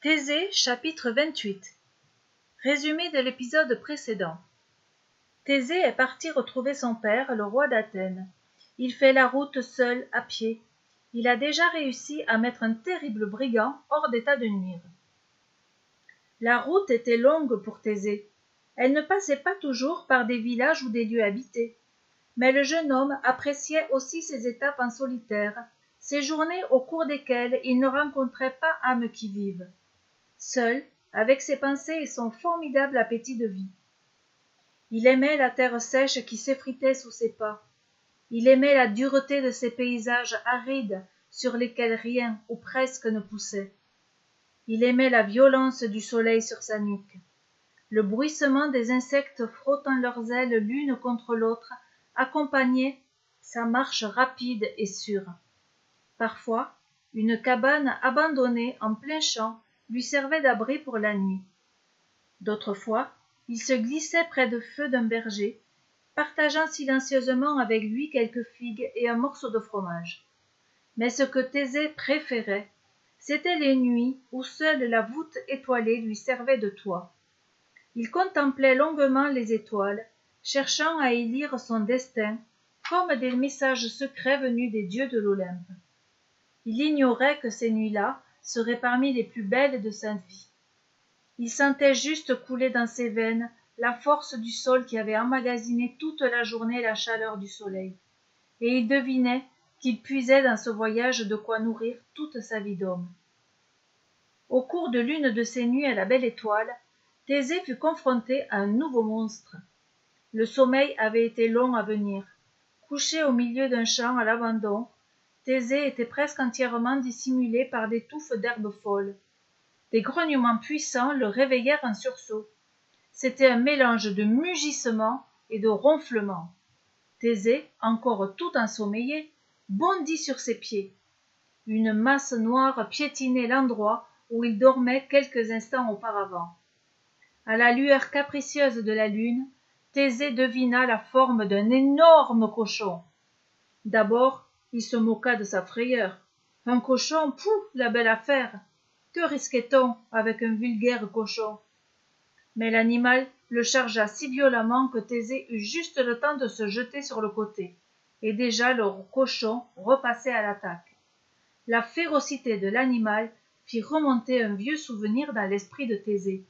Thésée chapitre 28 Résumé de l'épisode précédent Thésée est parti retrouver son père, le roi d'Athènes. Il fait la route seul, à pied. Il a déjà réussi à mettre un terrible brigand hors d'état de nuire. La route était longue pour Thésée. Elle ne passait pas toujours par des villages ou des lieux habités. Mais le jeune homme appréciait aussi ses étapes en solitaire, ces journées au cours desquelles il ne rencontrait pas âme qui vive. Seul, avec ses pensées et son formidable appétit de vie. Il aimait la terre sèche qui s'effritait sous ses pas. Il aimait la dureté de ces paysages arides sur lesquels rien ou presque ne poussait. Il aimait la violence du soleil sur sa nuque. Le bruissement des insectes frottant leurs ailes l'une contre l'autre accompagnait sa marche rapide et sûre. Parfois, une cabane abandonnée en plein champ lui servait d'abri pour la nuit. D'autres fois, il se glissait près de feu d'un berger, partageant silencieusement avec lui quelques figues et un morceau de fromage. Mais ce que Thésée préférait, c'étaient les nuits où seule la voûte étoilée lui servait de toit. Il contemplait longuement les étoiles, cherchant à y lire son destin, comme des messages secrets venus des dieux de l'Olympe. Il ignorait que ces nuits-là seraient parmi les plus belles de sa vie. Il sentait juste couler dans ses veines la force du sol qui avait emmagasiné toute la journée la chaleur du soleil, et il devinait qu'il puisait dans ce voyage de quoi nourrir toute sa vie d'homme. Au cours de l'une de ces nuits à la belle étoile, Thésée fut confronté à un nouveau monstre. Le sommeil avait été long à venir. Couché au milieu d'un champ à l'abandon, Thésée était presque entièrement dissimulé par des touffes d'herbes folles. Des grognements puissants le réveillèrent en sursaut. C'était un mélange de mugissements et de ronflements. Thésée, encore tout ensommeillé, bondit sur ses pieds. Une masse noire piétinait l'endroit où il dormait quelques instants auparavant. À la lueur capricieuse de la lune, Thésée devina la forme d'un énorme cochon. D'abord, il se moqua de sa frayeur. Un cochon, pouf, la belle affaire. Que risquait-on avec un vulgaire cochon? Mais l'animal le chargea si violemment que Thésée eut juste le temps de se jeter sur le côté, et déjà le cochon repassait à l'attaque. La férocité de l'animal fit remonter un vieux souvenir dans l'esprit de Thésée,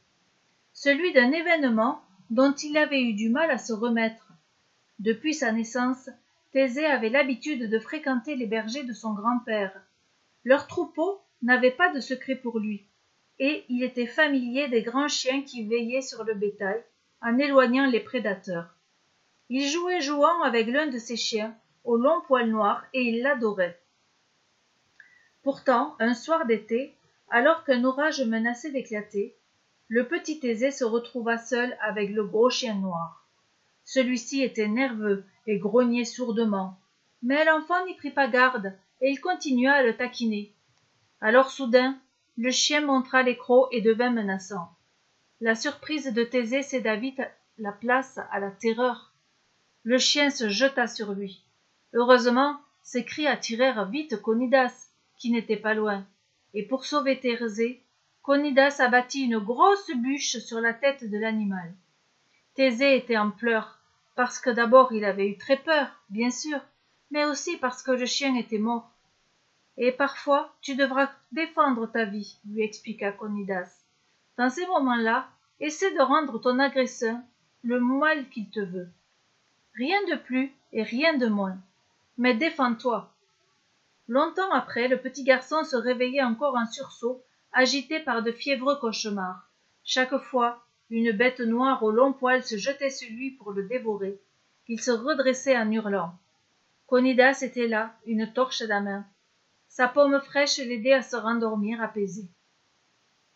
celui d'un événement dont il avait eu du mal à se remettre. Depuis sa naissance, Thésée avait l'habitude de fréquenter les bergers de son grand-père. Leur troupeau n'avait pas de secret pour lui, et il était familier des grands chiens qui veillaient sur le bétail, en éloignant les prédateurs. Il jouait jouant avec l'un de ces chiens, au long poil noir, et il l'adorait. Pourtant, un soir d'été, alors qu'un orage menaçait d'éclater, le petit Thésée se retrouva seul avec le gros chien noir. Celui-ci était nerveux et grognait sourdement. Mais l'enfant n'y prit pas garde, et il continua à le taquiner. Alors soudain, le chien montra les et devint menaçant. La surprise de Thésée céda vite la place à la terreur. Le chien se jeta sur lui. Heureusement, ses cris attirèrent vite Conidas, qui n'était pas loin, et pour sauver Thésée, Conidas abattit une grosse bûche sur la tête de l'animal. Thésée était en pleurs, parce que d'abord il avait eu très peur, bien sûr, mais aussi parce que le chien était mort. Et parfois tu devras défendre ta vie, lui expliqua Conidas. Dans ces moments-là, essaie de rendre ton agresseur le mal qu'il te veut. Rien de plus et rien de moins. Mais défends-toi. Longtemps après, le petit garçon se réveillait encore en sursaut agité par de fiévreux cauchemars. Chaque fois, une bête noire aux longs poils se jetait sur lui pour le dévorer. Il se redressait en hurlant. Conidas était là, une torche à la main. Sa paume fraîche l'aidait à se rendormir apaisé.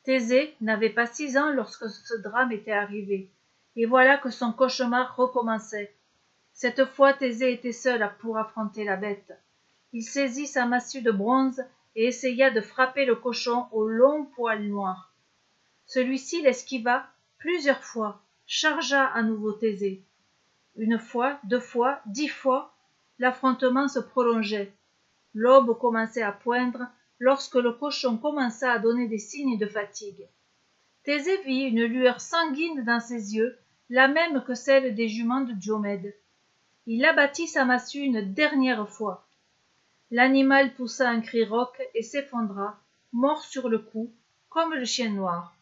Thésée n'avait pas six ans lorsque ce drame était arrivé, et voilà que son cauchemar recommençait. Cette fois Thésée était seul pour affronter la bête. Il saisit sa massue de bronze et essaya de frapper le cochon au long poil noir. Celui-ci l'esquiva plusieurs fois, chargea à nouveau Thésée. Une fois, deux fois, dix fois, l'affrontement se prolongeait. L'aube commençait à poindre, lorsque le cochon commença à donner des signes de fatigue. Thésée vit une lueur sanguine dans ses yeux, la même que celle des juments de Diomède. Il abattit sa massue une dernière fois. L'animal poussa un cri rauque et s'effondra, mort sur le coup, comme le chien noir.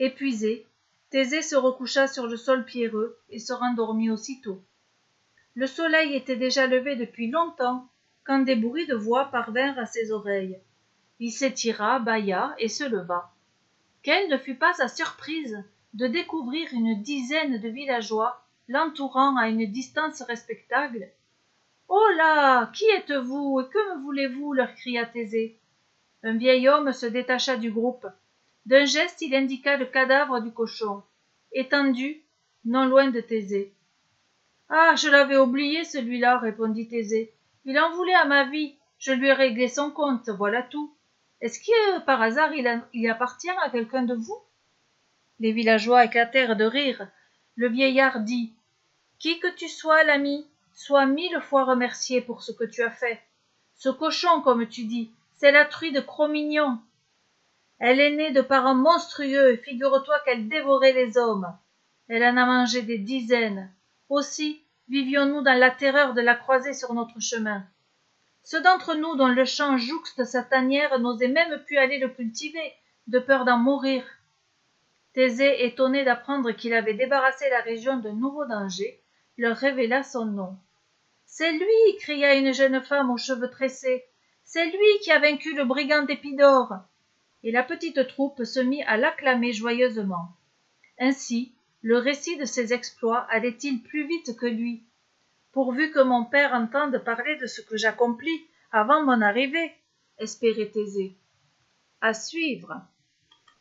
Épuisé, Thésée se recoucha sur le sol pierreux et se rendormit aussitôt. Le soleil était déjà levé depuis longtemps quand des bruits de voix parvinrent à ses oreilles. Il s'étira, bâilla et se leva. Quelle ne fut pas sa surprise de découvrir une dizaine de villageois l'entourant à une distance respectable. Oh là Qui êtes-vous et que me voulez-vous? leur cria Thésée. Un vieil homme se détacha du groupe. D'un geste, il indiqua le cadavre du cochon, étendu, non loin de Thésée. Ah, je l'avais oublié, celui-là, répondit Thésée. Il en voulait à ma vie. Je lui ai réglé son compte, voilà tout. Est-ce que, par hasard, il, appartient à quelqu'un de vous? Les villageois éclatèrent de rire. Le vieillard dit Qui que tu sois, l'ami, sois mille fois remercié pour ce que tu as fait. Ce cochon, comme tu dis, c'est la truie de Cro-Mignon. Elle est née de parents monstrueux, et figure-toi qu'elle dévorait les hommes. Elle en a mangé des dizaines. Aussi vivions-nous dans la terreur de la croiser sur notre chemin. Ceux d'entre nous dont le champ jouxte sa tanière n'osaient même plus aller le cultiver, de peur d'en mourir. Thésée, étonné d'apprendre qu'il avait débarrassé la région d'un nouveau danger, leur révéla son nom. C'est lui, cria une jeune femme aux cheveux tressés. C'est lui qui a vaincu le brigand d'Épidore. Et la petite troupe se mit à l'acclamer joyeusement. Ainsi, le récit de ses exploits allait-il plus vite que lui? Pourvu que mon père entende parler de ce que j'accomplis avant mon arrivée, espérait Thésée. À suivre.